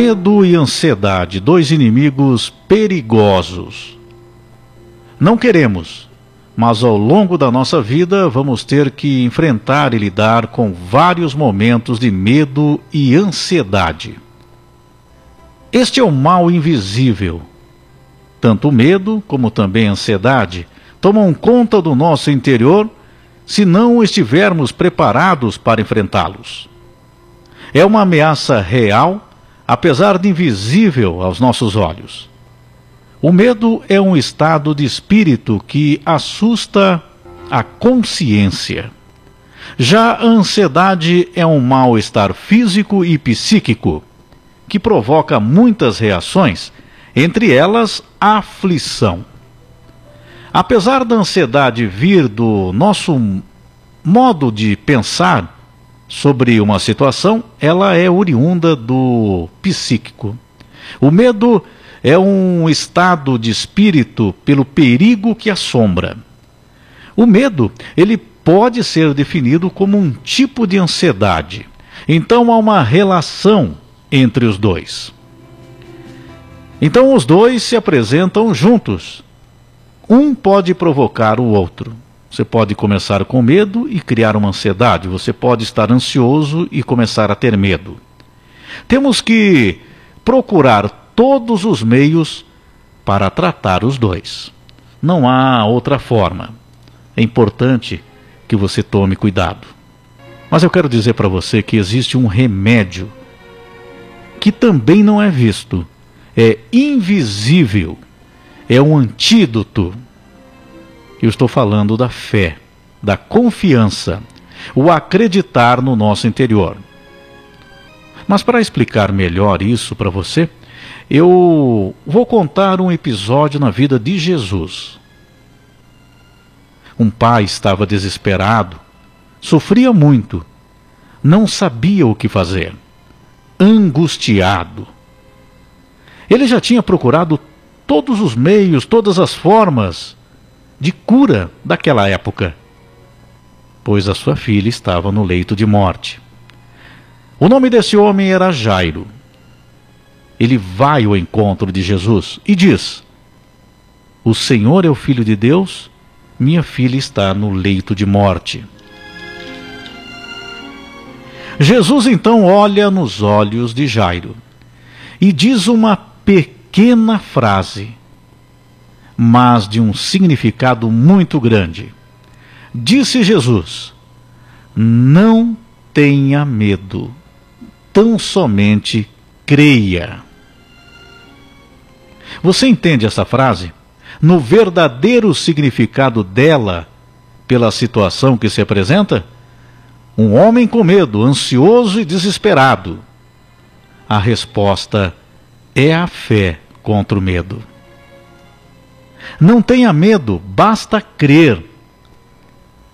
Medo e ansiedade, dois inimigos perigosos. Não queremos, mas ao longo da nossa vida vamos ter que enfrentar e lidar com vários momentos de medo e ansiedade. Este é o mal invisível. Tanto o medo como também a ansiedade tomam conta do nosso interior se não estivermos preparados para enfrentá-los. É uma ameaça real apesar de invisível aos nossos olhos. O medo é um estado de espírito que assusta a consciência. Já a ansiedade é um mal-estar físico e psíquico que provoca muitas reações, entre elas aflição. Apesar da ansiedade vir do nosso modo de pensar, sobre uma situação, ela é oriunda do psíquico. O medo é um estado de espírito pelo perigo que assombra. O medo, ele pode ser definido como um tipo de ansiedade. Então há uma relação entre os dois. Então os dois se apresentam juntos. Um pode provocar o outro. Você pode começar com medo e criar uma ansiedade. Você pode estar ansioso e começar a ter medo. Temos que procurar todos os meios para tratar os dois. Não há outra forma. É importante que você tome cuidado. Mas eu quero dizer para você que existe um remédio que também não é visto, é invisível, é um antídoto eu estou falando da fé, da confiança, o acreditar no nosso interior. Mas para explicar melhor isso para você, eu vou contar um episódio na vida de Jesus. Um pai estava desesperado, sofria muito, não sabia o que fazer, angustiado. Ele já tinha procurado todos os meios, todas as formas de cura daquela época, pois a sua filha estava no leito de morte. O nome desse homem era Jairo. Ele vai ao encontro de Jesus e diz: O Senhor é o Filho de Deus, minha filha está no leito de morte. Jesus então olha nos olhos de Jairo e diz uma pequena frase mas de um significado muito grande. Disse Jesus: Não tenha medo, tão somente creia. Você entende essa frase? No verdadeiro significado dela, pela situação que se apresenta? Um homem com medo, ansioso e desesperado. A resposta é a fé contra o medo. Não tenha medo, basta crer.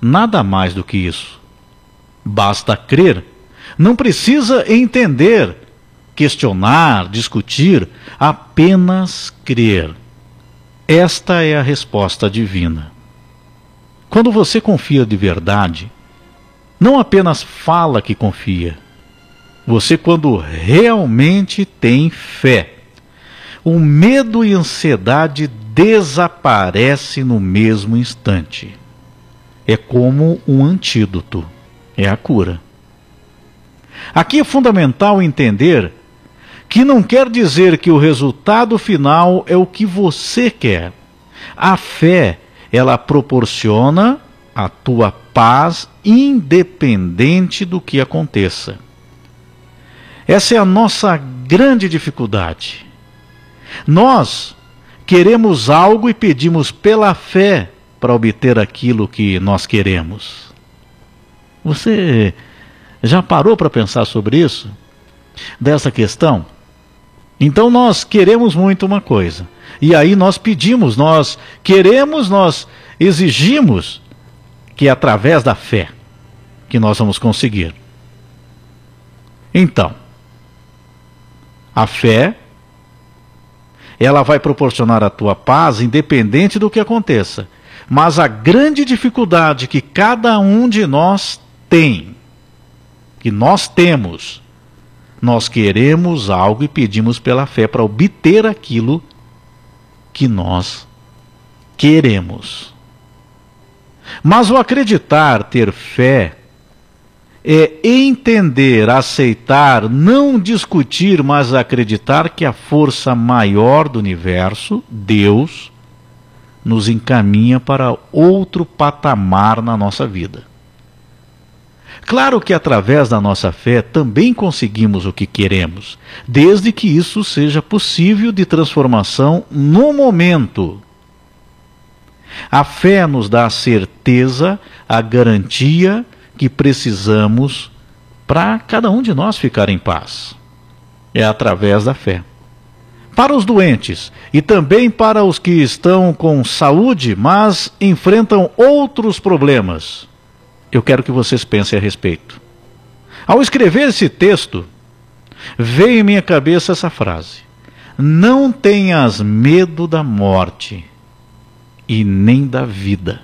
Nada mais do que isso. Basta crer. Não precisa entender, questionar, discutir, apenas crer. Esta é a resposta divina. Quando você confia de verdade, não apenas fala que confia, você, quando realmente tem fé, o medo e ansiedade desaparece no mesmo instante. É como um antídoto, é a cura. Aqui é fundamental entender que não quer dizer que o resultado final é o que você quer. A fé, ela proporciona a tua paz independente do que aconteça. Essa é a nossa grande dificuldade. Nós queremos algo e pedimos pela fé para obter aquilo que nós queremos. Você já parou para pensar sobre isso? Dessa questão? Então nós queremos muito uma coisa. E aí nós pedimos, nós queremos, nós exigimos que é através da fé que nós vamos conseguir. Então, a fé ela vai proporcionar a tua paz independente do que aconteça. Mas a grande dificuldade que cada um de nós tem, que nós temos, Nós queremos algo e pedimos pela fé para obter aquilo que nós queremos. Mas o acreditar, ter fé, é entender, aceitar, não discutir, mas acreditar que a força maior do universo, Deus, nos encaminha para outro patamar na nossa vida. Claro que através da nossa fé também conseguimos o que queremos, desde que isso seja possível de transformação no momento. A fé nos dá a certeza, a garantia que precisamos para cada um de nós ficar em paz. É através da fé. Para os doentes e também para os que estão com saúde, mas enfrentam outros problemas, eu quero que vocês pensem a respeito. Ao escrever esse texto, veio em minha cabeça essa frase: Não tenhas medo da morte e nem da vida.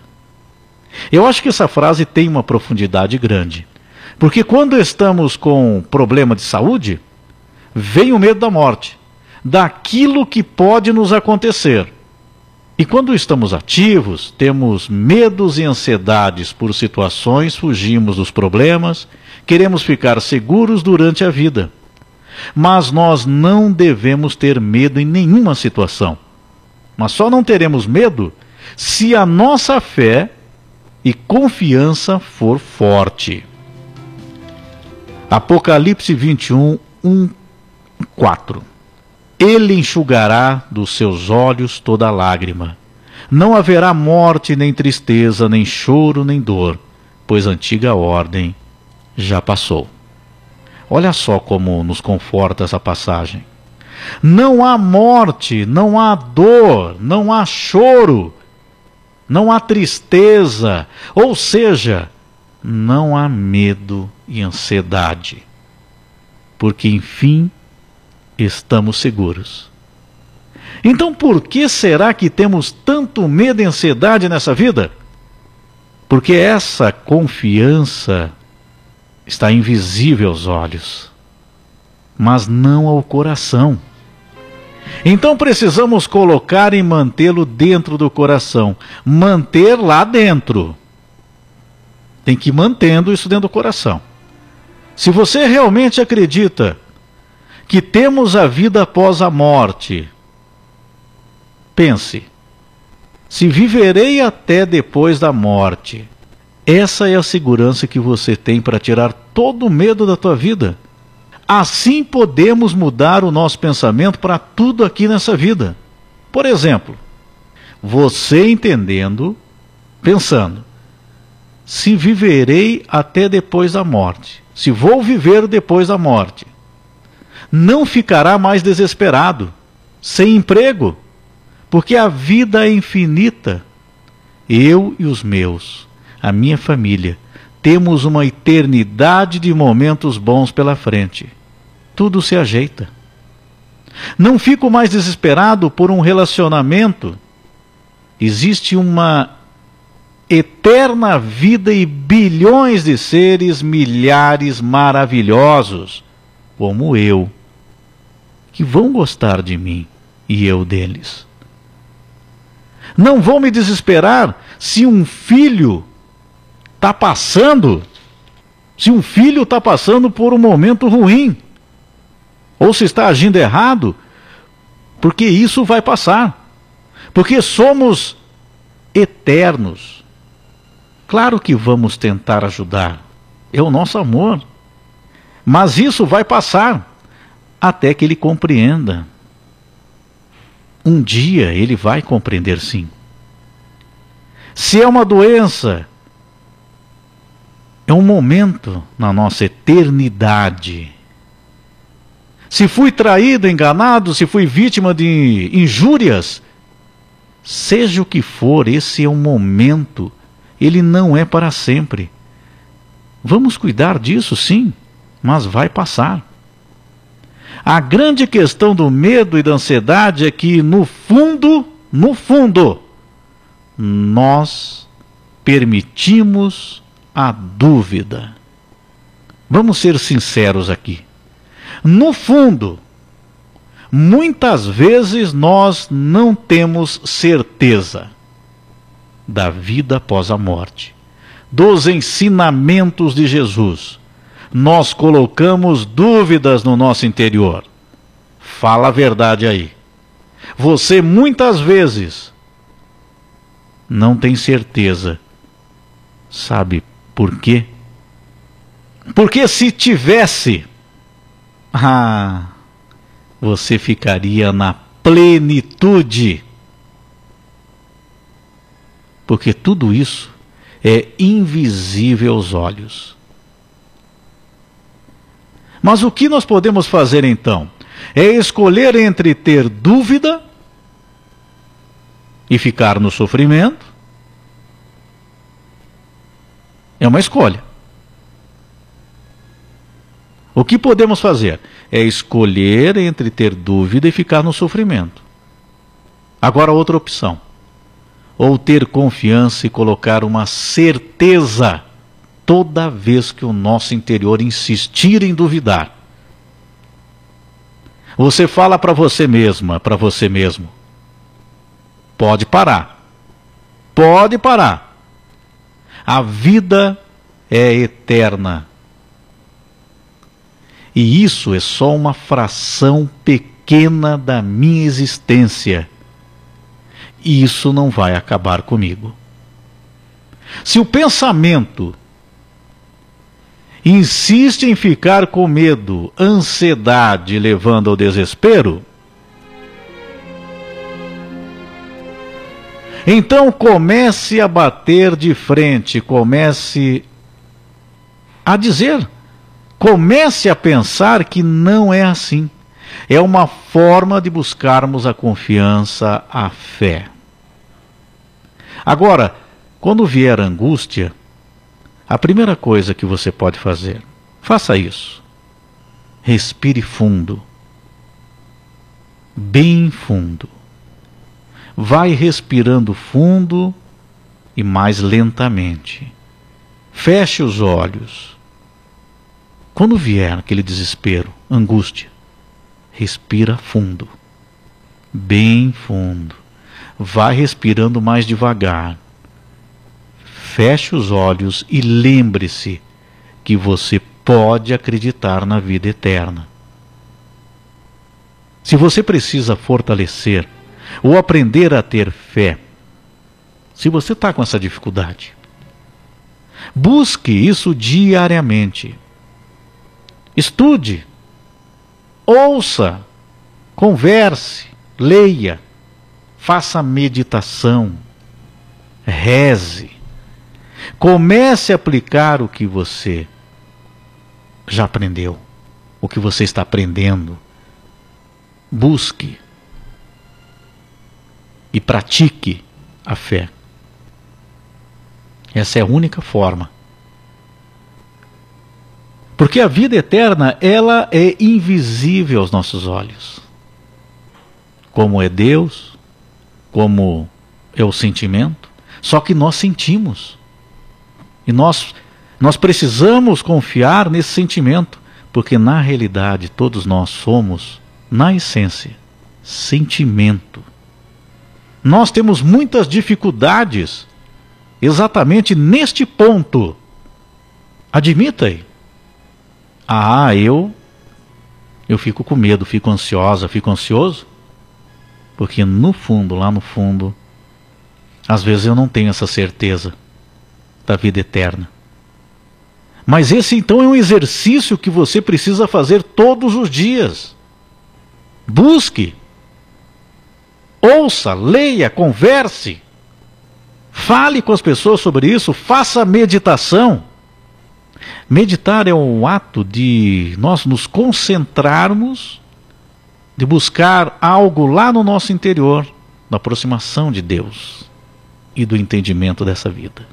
Eu acho que essa frase tem uma profundidade grande. Porque quando estamos com problema de saúde, vem o medo da morte, daquilo que pode nos acontecer. E quando estamos ativos, temos medos e ansiedades por situações, fugimos dos problemas, queremos ficar seguros durante a vida. Mas nós não devemos ter medo em nenhuma situação. Mas só não teremos medo se a nossa fé e confiança for forte. Apocalipse 21, 1, 4. Ele enxugará dos seus olhos toda lágrima. Não haverá morte, nem tristeza, nem choro, nem dor, pois a antiga ordem já passou. Olha só como nos conforta essa passagem. Não há morte, não há dor, não há choro, não há tristeza, ou seja, não há medo e ansiedade, porque enfim estamos seguros. Então, por que será que temos tanto medo e ansiedade nessa vida? Porque essa confiança está invisível aos olhos, mas não ao coração. Então precisamos colocar e mantê-lo dentro do coração. Manter lá dentro. Tem que ir mantendo isso dentro do coração. Se você realmente acredita que temos a vida após a morte, pense: se viverei até depois da morte, essa é a segurança que você tem para tirar todo o medo da tua vida. Assim podemos mudar o nosso pensamento para tudo aqui nessa vida. Por exemplo, você entendendo, pensando, se viverei até depois da morte, se vou viver depois da morte, não ficará mais desesperado, sem emprego, porque a vida é infinita. Eu e os meus, a minha família, temos uma eternidade de momentos bons pela frente tudo se ajeita. Não fico mais desesperado por um relacionamento. Existe uma eterna vida e bilhões de seres, milhares maravilhosos, como eu, que vão gostar de mim e eu deles. Não vou me desesperar se um filho está passando, se um filho está passando por um momento ruim ou se está agindo errado, porque isso vai passar. Porque somos eternos. Claro que vamos tentar ajudar, é o nosso amor. Mas isso vai passar até que ele compreenda. Um dia ele vai compreender sim. Se é uma doença, é um momento na nossa eternidade se fui traído, enganado, se fui vítima de injúrias, seja o que for, esse é um momento, ele não é para sempre. Vamos cuidar disso, sim, mas vai passar. A grande questão do medo e da ansiedade é que, no fundo, no fundo, nós permitimos a dúvida. Vamos ser sinceros aqui. No fundo, muitas vezes nós não temos certeza da vida após a morte, dos ensinamentos de Jesus. Nós colocamos dúvidas no nosso interior. Fala a verdade aí. Você muitas vezes não tem certeza. Sabe por quê? Porque se tivesse, ah, você ficaria na plenitude. Porque tudo isso é invisível aos olhos. Mas o que nós podemos fazer então? É escolher entre ter dúvida e ficar no sofrimento. É uma escolha. O que podemos fazer? É escolher entre ter dúvida e ficar no sofrimento. Agora, outra opção. Ou ter confiança e colocar uma certeza toda vez que o nosso interior insistir em duvidar. Você fala para você mesma, para você mesmo: pode parar. Pode parar. A vida é eterna. E isso é só uma fração pequena da minha existência. E isso não vai acabar comigo. Se o pensamento insiste em ficar com medo, ansiedade, levando ao desespero, então comece a bater de frente, comece a dizer, comece a pensar que não é assim. É uma forma de buscarmos a confiança, a fé. Agora, quando vier a angústia, a primeira coisa que você pode fazer, faça isso. Respire fundo. Bem fundo. Vai respirando fundo e mais lentamente. Feche os olhos. Quando vier aquele desespero, angústia, respira fundo. Bem fundo. Vai respirando mais devagar feche os olhos e lembre-se que você pode acreditar na vida eterna. Se você precisa fortalecer ou aprender a ter fé, se você está com essa dificuldade, busque isso diariamente. Estude, ouça, converse, leia, faça meditação, reze Comece a aplicar o que você já aprendeu, o que você está aprendendo. Busque e pratique a fé. Essa é a única forma. Porque a vida eterna, ela é invisível aos nossos olhos. Como é Deus, como é o sentimento, só que nós sentimos. E nós, nós precisamos confiar nesse sentimento, porque na realidade todos nós somos, na essência, sentimento. Nós temos muitas dificuldades exatamente neste ponto. Admita aí. Ah, eu eu fico com medo, fico ansiosa, fico ansioso, porque no fundo, lá no fundo, às vezes eu não tenho essa certeza da vida eterna. Mas esse então é um exercício que você precisa fazer todos os dias. Busque, ouça, leia, converse, fale com as pessoas sobre isso, faça meditação. Meditar é um ato de nós nos concentrarmos, de buscar algo lá no nosso interior, da aproximação de Deus e do entendimento dessa vida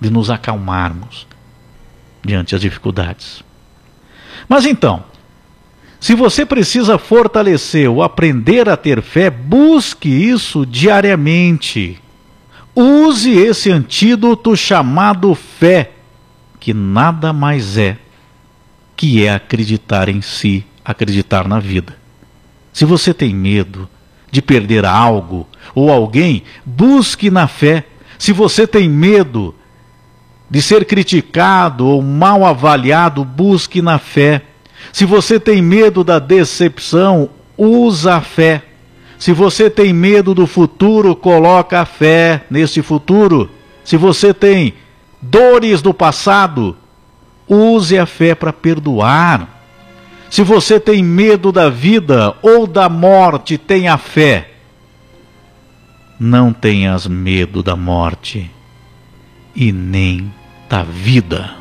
de nos acalmarmos diante das dificuldades. Mas então, se você precisa fortalecer ou aprender a ter fé, busque isso diariamente. Use esse antídoto chamado fé, que nada mais é que é acreditar em si, acreditar na vida. Se você tem medo de perder algo ou alguém, busque na fé. Se você tem medo de ser criticado ou mal avaliado, busque na fé. Se você tem medo da decepção, usa a fé. Se você tem medo do futuro, coloca a fé nesse futuro. Se você tem dores do passado, use a fé para perdoar. Se você tem medo da vida ou da morte, tenha fé. Não tenhas medo da morte e nem da vida.